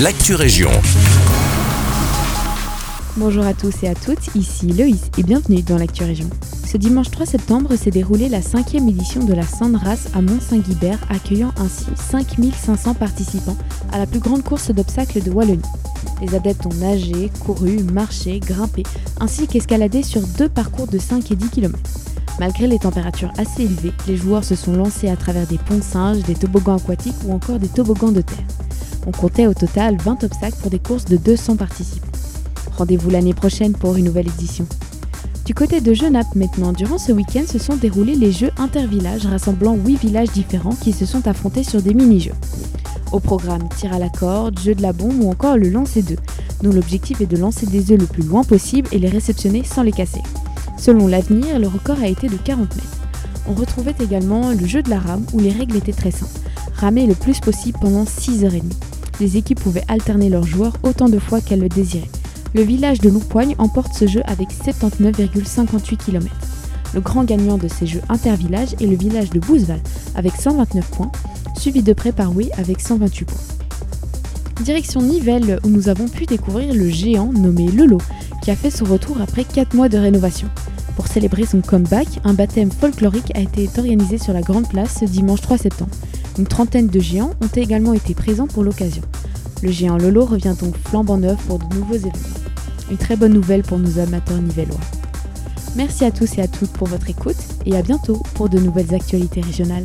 l'actu région. Bonjour à tous et à toutes, ici Loïs et bienvenue dans l'actu région. Ce dimanche 3 septembre s'est déroulée la cinquième édition de la Sandras à Mont-Saint-Guibert, accueillant ainsi 5500 participants à la plus grande course d'obstacles de Wallonie. Les adeptes ont nagé, couru, marché, grimpé, ainsi qu'escaladé sur deux parcours de 5 et 10 km. Malgré les températures assez élevées, les joueurs se sont lancés à travers des ponts singes, des toboggans aquatiques ou encore des toboggans de terre. On comptait au total 20 obstacles pour des courses de 200 participants. Rendez-vous l'année prochaine pour une nouvelle édition. Du côté de Genappe maintenant, durant ce week-end se sont déroulés les jeux intervillages rassemblant 8 villages différents qui se sont affrontés sur des mini-jeux. Au programme, tir à la corde, jeu de la bombe ou encore le lancer d'œufs, dont l'objectif est de lancer des œufs le plus loin possible et les réceptionner sans les casser. Selon l'avenir, le record a été de 40 mètres. On retrouvait également le jeu de la rame où les règles étaient très simples. Ramer le plus possible pendant 6h30. Les équipes pouvaient alterner leurs joueurs autant de fois qu'elles le désiraient. Le village de Loupoigne emporte ce jeu avec 79,58 km. Le grand gagnant de ces jeux intervillages est le village de Bouzeval avec 129 points, suivi de près par Oui avec 128 points. Direction Nivelles où nous avons pu découvrir le géant nommé Lolo qui a fait son retour après 4 mois de rénovation. Pour célébrer son comeback, un baptême folklorique a été organisé sur la Grande Place ce dimanche 3 septembre. Une trentaine de géants ont également été présents pour l'occasion. Le géant Lolo revient donc flambant neuf pour de nouveaux événements. Une très bonne nouvelle pour nos amateurs nivellois. Merci à tous et à toutes pour votre écoute et à bientôt pour de nouvelles actualités régionales.